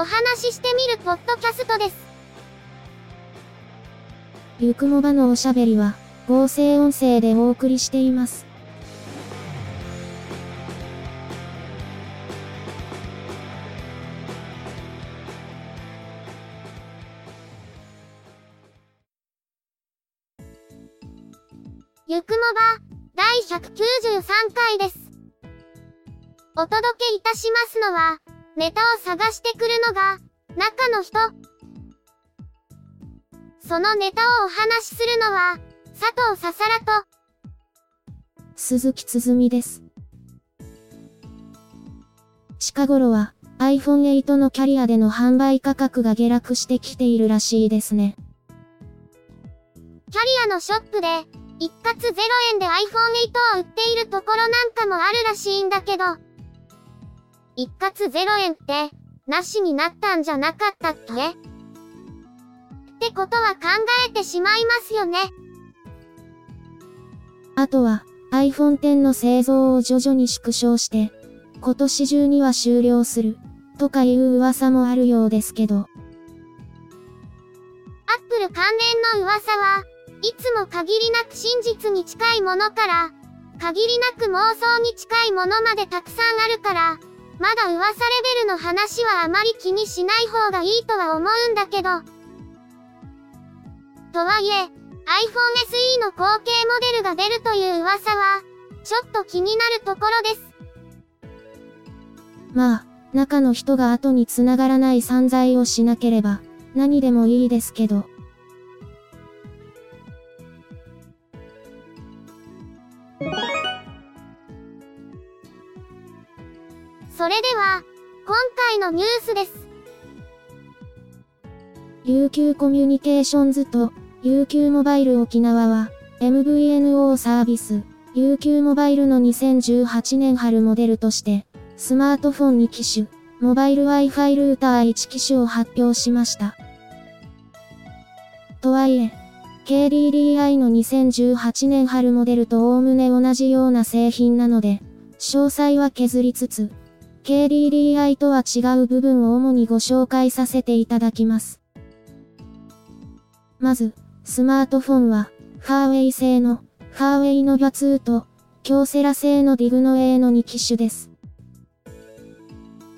お話ししてみるポッドキャストです。ゆくもばのおしゃべりは、合成音声でお送りしています。ゆくもば、第193回です。お届けいたしますのは、ネタを探してくるのが、中の人。そのネタをお話しするのは、佐藤ささらと、鈴木つづみです。近頃は iPhone 8のキャリアでの販売価格が下落してきているらしいですね。キャリアのショップで、一括0円で iPhone 8を売っているところなんかもあるらしいんだけど、一括0円って、なしになったんじゃなかったっけ？ってことは考えてしまいますよね。あとは iPhone X の製造を徐々に縮小して、今年中には終了する、とかいう噂もあるようですけど、アップル関連の噂は、いつも限りなく真実に近いものから、限りなく妄想に近いものまでたくさんあるから、まだ噂レベルの話はあまり気にしない方がいいとは思うんだけど。とはいえ、iPhone SE の後継モデルが出るという噂は、ちょっと気になるところです。まあ、中の人が後に繋がらない散財をしなければ、何でもいいですけど、それでは、今回のニュースです。UQ コミュニケーションズと UQ モバイル沖縄は MVNO サービス UQ モバイルの2018年春モデルとしてスマートフォン2機種モバイル Wi-Fi ルーター1機種を発表しました。とはいえ KDDI の2018年春モデルとおおむね同じような製品なので詳細は削りつつ KDDI とは違う部分を主にご紹介させていただきます。まず、スマートフォンは、ファーウェイ製の、ファーウェイノバ2と、京セラ製のディグノ A の2機種です。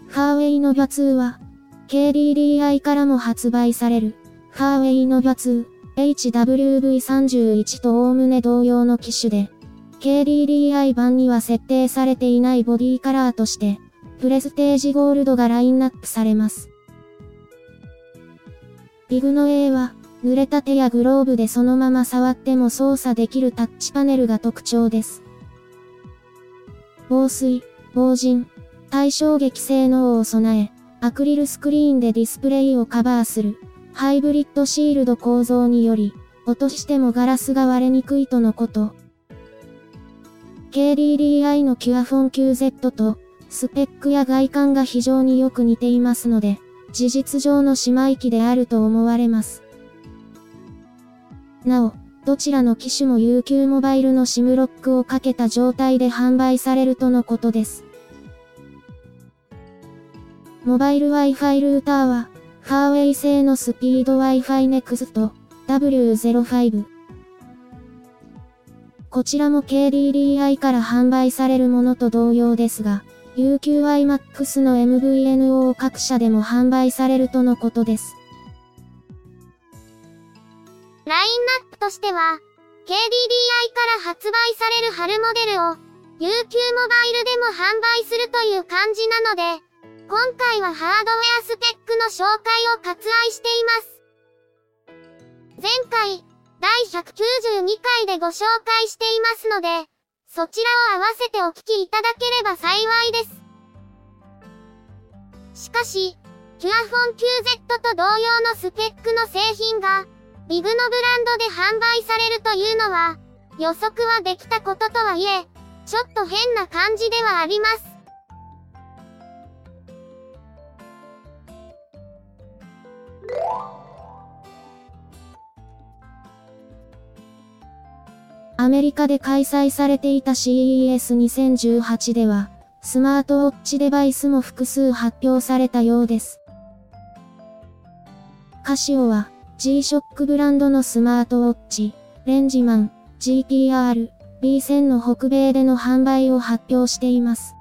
ファーウェイノバ2は、KDDI からも発売される、ファーウェイノバ2、HWV31 とおおむね同様の機種で、KDDI 版には設定されていないボディカラーとして、プレステージゴールドがラインナップされます。ディグノ A は、濡れた手やグローブでそのまま触っても操作できるタッチパネルが特徴です。防水、防塵、対衝撃性能を備え、アクリルスクリーンでディスプレイをカバーする、ハイブリッドシールド構造により、落としてもガラスが割れにくいとのこと。KDDI のキュアフォン QZ と、スペックや外観が非常によく似ていますので、事実上の姉妹機であると思われます。なお、どちらの機種も UQ モバイルの SIM ロックをかけた状態で販売されるとのことです。モバイル Wi-Fi ルーターは、ファーウェイ製のスピード Wi-Fi Next W05。こちらも KDDI から販売されるものと同様ですが、UQIMAX の MVNO 各社でも販売されるとのことです。ラインナップとしては、KDDI から発売される春モデルを、UQ モバイルでも販売するという感じなので、今回はハードウェアスペックの紹介を割愛しています。前回、第192回でご紹介していますので、そちらを合わせてお聞きいただければ幸いです。しかし、キュアフォン QZ と同様のスペックの製品が、ビグのブランドで販売されるというのは、予測はできたこととはいえ、ちょっと変な感じではあります。アメリカで開催されていた CES2018 では、スマートウォッチデバイスも複数発表されたようです。カシオは、G-SHOCK ブランドのスマートウォッチ、レンジマン、GPR、B1000 の北米での販売を発表しています。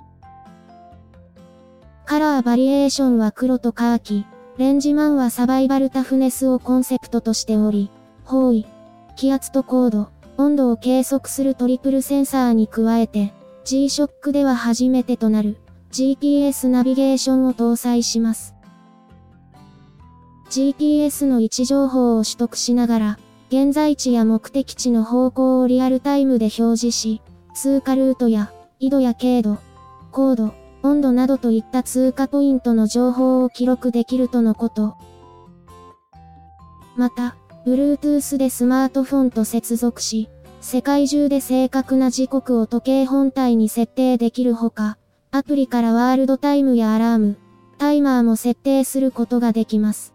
カラーバリエーションは黒とカーキ、レンジマンはサバイバルタフネスをコンセプトとしており、方位、気圧と高度、温度を計測するトリプルセンサーに加えて、G-SHOCK では初めてとなる GPS ナビゲーションを搭載します。GPS の位置情報を取得しながら、現在地や目的地の方向をリアルタイムで表示し、通過ルートや、緯度や経度、高度、温度などといった通過ポイントの情報を記録できるとのこと。また、Bluetooth でスマートフォンと接続し、世界中で正確な時刻を時計本体に設定できるほか、アプリからワールドタイムやアラーム、タイマーも設定することができます。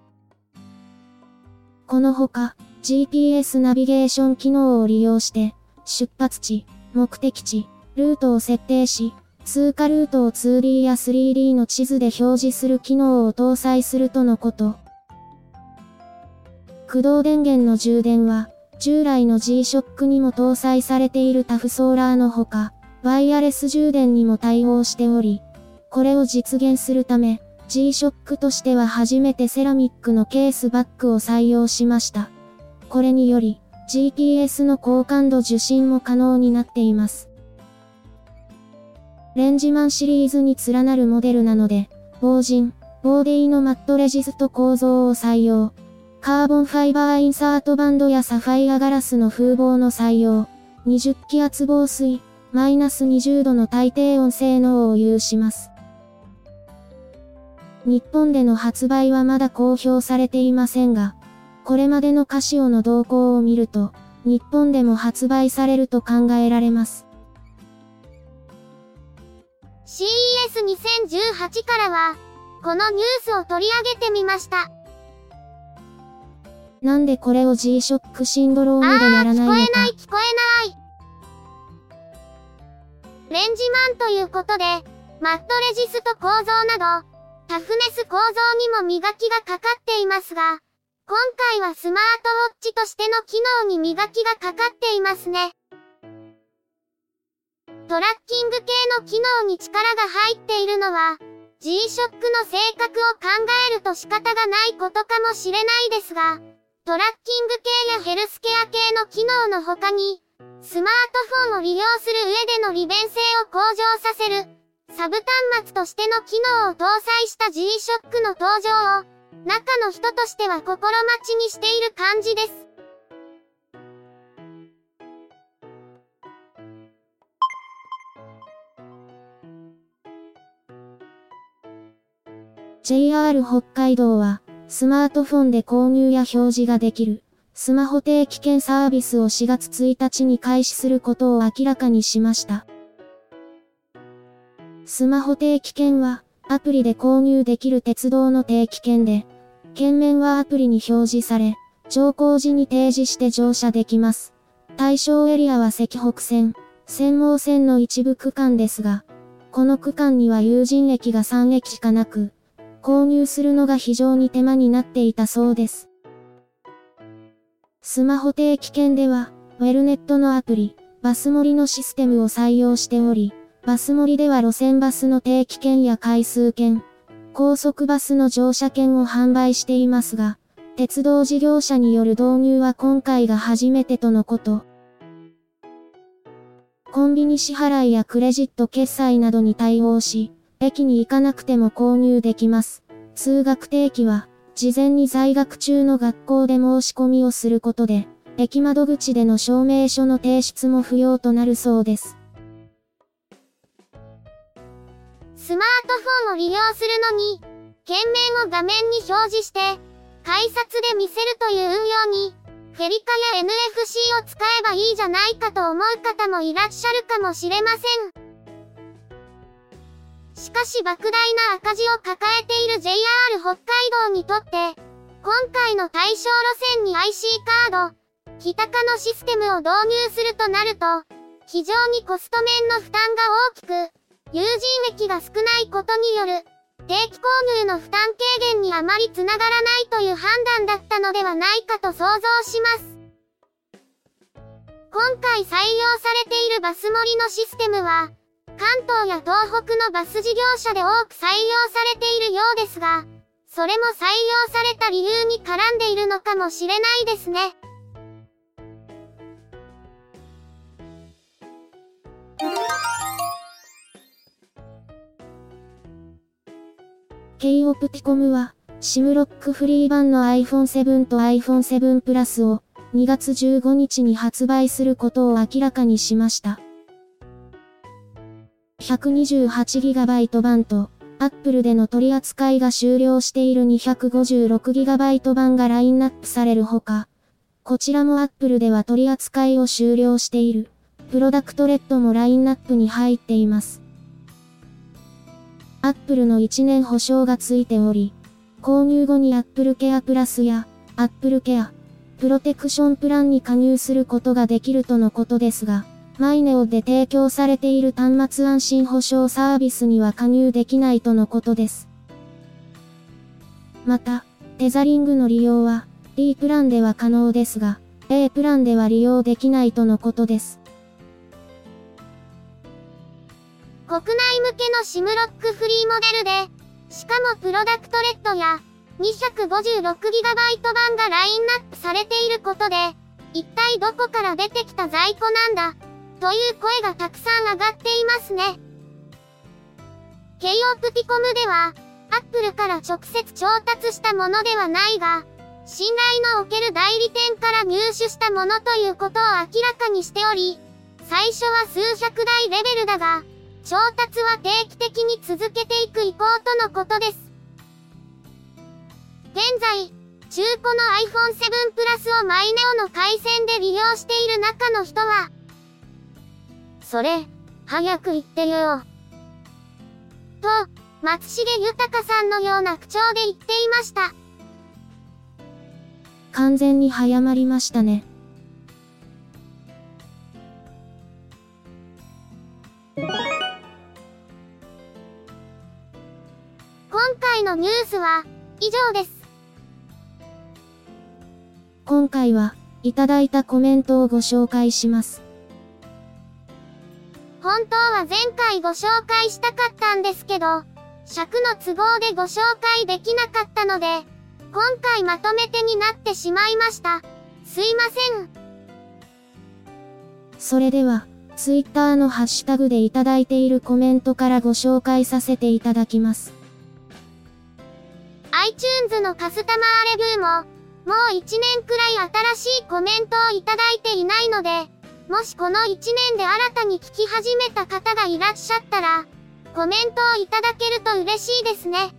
このほか、GPS ナビゲーション機能を利用して、出発地、目的地、ルートを設定し、通過ルートを 2D や 3D の地図で表示する機能を搭載するとのこと。駆動電源の充電は、従来の G-SHOCK にも搭載されているタフソーラーのほか、ワイヤレス充電にも対応しており、これを実現するため、G-SHOCK としては初めてセラミックのケースバッグを採用しました。これにより、GPS の高感度受信も可能になっています。レンジマンシリーズに連なるモデルなので、防塵、ボーディのマットレジスト構造を採用。カーボンファイバーインサートバンドやサファイアガラスの風防の採用、20気圧防水、マイナス20度の耐低温性能を有します。日本での発売はまだ公表されていませんが、これまでのカシオの動向を見ると、日本でも発売されると考えられます。CES2018 からは、このニュースを取り上げてみました。なんでこれを G-SHOCK シンドロームでやらないのか。聞こえない聞こえない。レンジマンということで、マットレジスト構造など、タフネス構造にも磨きがかかっていますが、今回はスマートウォッチとしての機能に磨きがかかっていますね。トラッキング系の機能に力が入っているのは、G-SHOCK の性格を考えると仕方がないことかもしれないですが、トラッキング系やヘルスケア系の機能の他に、スマートフォンを利用する上での利便性を向上させる、サブ端末としての機能を搭載した G-SHOCK の登場を、中の人としては心待ちにしている感じです。JR 北海道は、スマートフォンで購入や表示ができる、スマホ定期券サービスを4月1日に開始することを明らかにしました。スマホ定期券は、アプリで購入できる鉄道の定期券で、券面はアプリに表示され、乗降時に提示して乗車できます。対象エリアは石北線、専門線の一部区間ですが、この区間には有人駅が3駅しかなく、購入するのが非常に手間になっていたそうです。スマホ定期券では、ウェルネットのアプリ、バス盛りのシステムを採用しており、バス盛りでは路線バスの定期券や回数券、高速バスの乗車券を販売していますが、鉄道事業者による導入は今回が初めてとのこと。コンビニ支払いやクレジット決済などに対応し、駅に行かなくても購入できます。通学定期は、事前に在学中の学校で申し込みをすることで、駅窓口での証明書の提出も不要となるそうです。スマートフォンを利用するのに、件名を画面に表示して、改札で見せるという運用に、フェリカや NFC を使えばいいじゃないかと思う方もいらっしゃるかもしれません。しかし莫大な赤字を抱えている JR 北海道にとって、今回の対象路線に IC カード、北化のシステムを導入するとなると、非常にコスト面の負担が大きく、有人駅が少ないことによる、定期購入の負担軽減にあまりつながらないという判断だったのではないかと想像します。今回採用されているバス盛りのシステムは、関東や東北のバス事業者で多く採用されているようですが、それも採用された理由に絡んでいるのかもしれないですね。K オプティコムは、シムロックフリー版の iPhone7 と iPhone7 Plus を2月15日に発売することを明らかにしました。128GB 版と Apple での取り扱いが終了している 256GB 版がラインナップされるほか、こちらも Apple では取り扱いを終了している、プロダクトレッドもラインナップに入っています。Apple の1年保証がついており、購入後に Apple Care Plus や Apple Care プロテクションプランに加入することができるとのことですが、マイネオで提供されている端末安心保証サービスには加入できないとのことです。また、テザリングの利用は D プランでは可能ですが、A プランでは利用できないとのことです。国内向けのシムロックフリーモデルで、しかもプロダクトレッドや 256GB 版がラインナップされていることで、一体どこから出てきた在庫なんだ、という声がたくさん上がっていますね。ケイオプティコムでは、アップルから直接調達したものではないが、信頼のおける代理店から入手したものということを明らかにしており、最初は数百台レベルだが、調達は定期的に続けていく意向とのことです。現在、中古の iPhone7 プラスをマイネオの回線で利用している中の人は、それ、早く言ってよ。と、松重豊さんのような口調で言っていました。完全に早まりましたね。今回のニュースは以上です。今回はいただいたコメントをご紹介します。本当は前回ご紹介したかったんですけど、尺の都合でご紹介できなかったので、今回まとめてになってしまいました。すいません。それでは、ツイッターのハッシュタグでいただいているコメントからご紹介させていただきます。iTunes のカスタマーレビューも、もう1年くらい新しいコメントをいただいていないので、もしこの1年で新たに聞き始めた方がいらっしゃったら、コメントをいただけると嬉しいですね。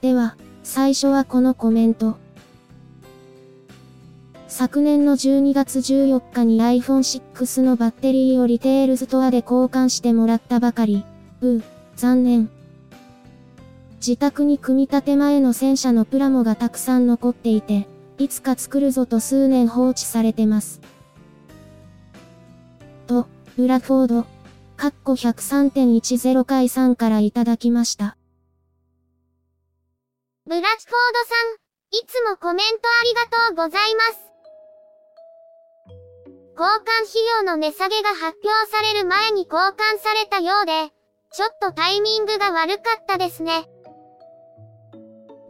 では、最初はこのコメント。昨年の12月14日に iPhone6 のバッテリーをリテールストアで交換してもらったばかり。うう、残念。自宅に組み立て前の戦車のプラモがたくさん残っていて、いつか作るぞと数年放置されてます。と、ブラフォード、カッコ103.10回さんからいただきました。ブラッフォードさん、いつもコメントありがとうございます。交換費用の値下げが発表される前に交換されたようで、ちょっとタイミングが悪かったですね。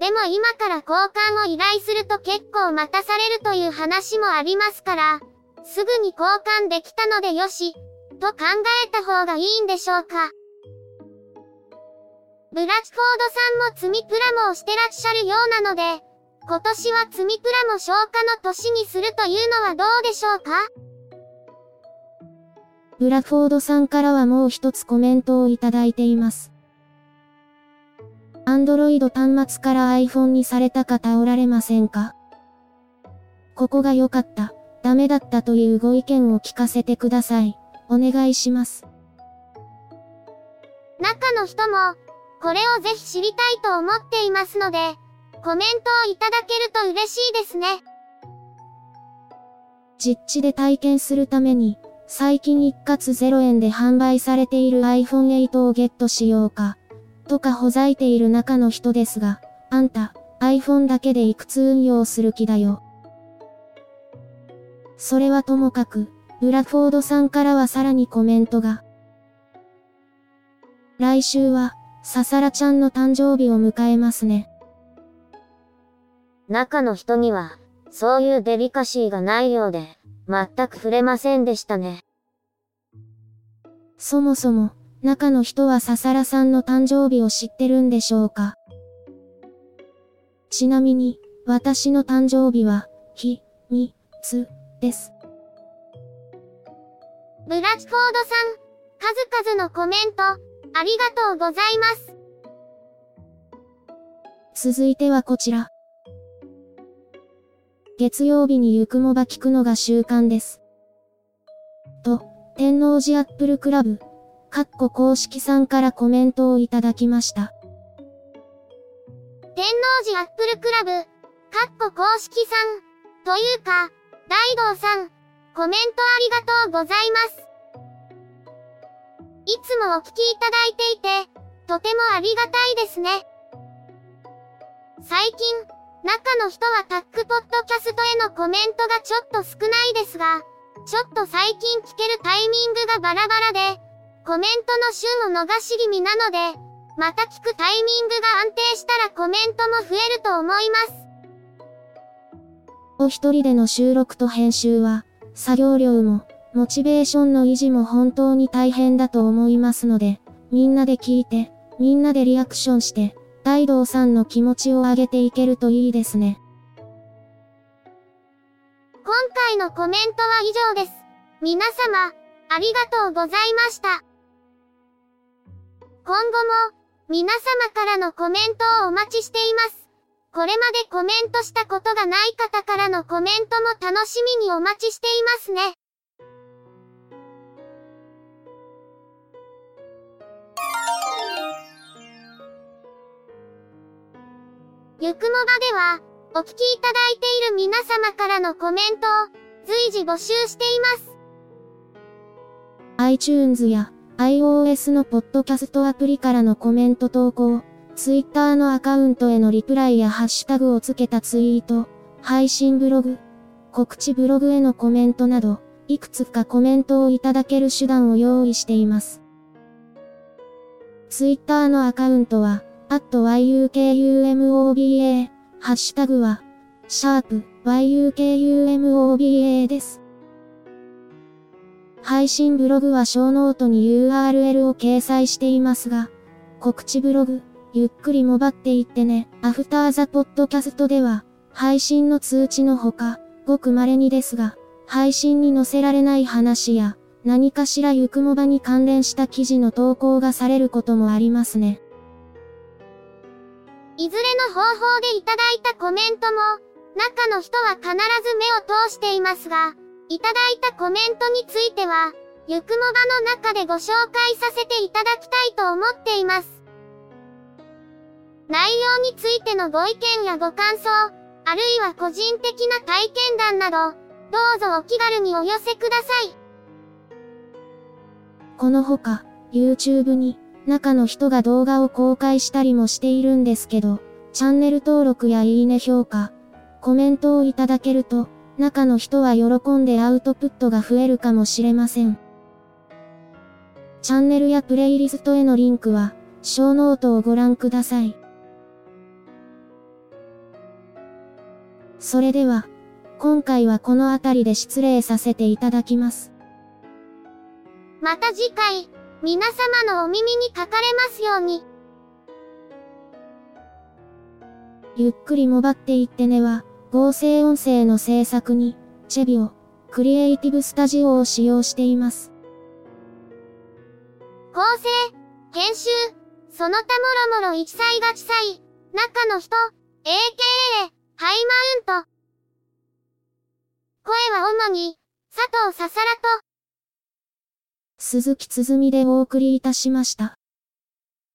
でも今から交換を依頼すると結構待たされるという話もありますから、すぐに交換できたのでよし、と考えた方がいいんでしょうか。ブラッフォードさんも積みプラモをしてらっしゃるようなので、今年は積みプラモ消化の年にするというのはどうでしょうか？ブラフォードさんからはもう一つコメントをいただいています。Android 端末から iPhone にされた方おられませんか？ここが良かった、ダメだったというご意見を聞かせてください。お願いします。中の人も、これをぜひ知りたいと思っていますので、コメントをいただけると嬉しいですね。実地で体験するために、最近一括0円で販売されている iPhone 8をゲットしようか、とかほざいている中の人ですが、あんた、iPhone だけでいくつ運用する気だよ。それはともかく、ブラフォードさんからはさらにコメントが。来週は、ささらちゃんの誕生日を迎えますね。中の人には、そういうデリカシーがないようで、全く触れませんでしたね。そもそも、中の人はささらさんの誕生日を知ってるんでしょうか？ちなみに、私の誕生日は、ひ、み、つ、です。ブラチフォードさん、数々のコメント、ありがとうございます。続いてはこちら。月曜日にゆくもば聞くのが習慣です。と、天王寺アップルクラブ、かっこ公式さんからコメントをいただきました。天王寺アップルクラブ、かっこ公式さん、というか、大道さん、コメントありがとうございます。いつもお聞きいただいていて、とてもありがたいですね。最近、中の人はタックポッドキャストへのコメントがちょっと少ないですが、ちょっと最近聞けるタイミングがバラバラで、コメントの旬を逃し気味なので、また聞くタイミングが安定したらコメントも増えると思います。お一人での収録と編集は、作業量も、モチベーションの維持も本当に大変だと思いますので、みんなで聞いて、みんなでリアクションして、大道さんの気持ちを上げていけるといいですね。今回のコメントは以上です。皆様、ありがとうございました。今後も、皆様からのコメントをお待ちしています。これまでコメントしたことがない方からのコメントも楽しみにお待ちしていますね。ゆくもばでは、お聞きいただいている皆様からのコメントを随時募集しています。iTunes や iOS のポッドキャストアプリからのコメント投稿、Twitter のアカウントへのリプライやハッシュタグをつけたツイート、配信ブログ、告知ブログへのコメントなど、いくつかコメントをいただける手段を用意しています。Twitter のアカウントは、at yukumoba、ハッシュタグは、シャープ yukumoba です。配信ブログはショーノートに URL を掲載していますが、告知ブログ、ゆっくりもばっていってね。 After the Podcast では、配信の通知のほか、ごく稀にですが、配信に載せられない話や、何かしらゆくもばに関連した記事の投稿がされることもありますね。いずれの方法でいただいたコメントも、中の人は必ず目を通していますが、いただいたコメントについては、ゆくもばの中でご紹介させていただきたいと思っています。内容についてのご意見やご感想、あるいは個人的な体験談など、どうぞお気軽にお寄せください。このほか、YouTube に、中の人が動画を公開したりもしているんですけど、チャンネル登録やいいね評価、コメントをいただけると、中の人は喜んでアウトプットが増えるかもしれません。チャンネルやプレイリストへのリンクは、ショーノートをご覧ください。それでは、今回はこの辺りで失礼させていただきます。また次回。皆様のお耳にかかれますように。ゆっくりもばっていってねは、合成音声の制作に、チェビオ、クリエイティブスタジオを使用しています。構成、編集、その他もろもろ一歳がち歳、中の人、AKA、ハイマウント。声は主に、佐藤ささらと、鈴木つづみでお送りいたしました。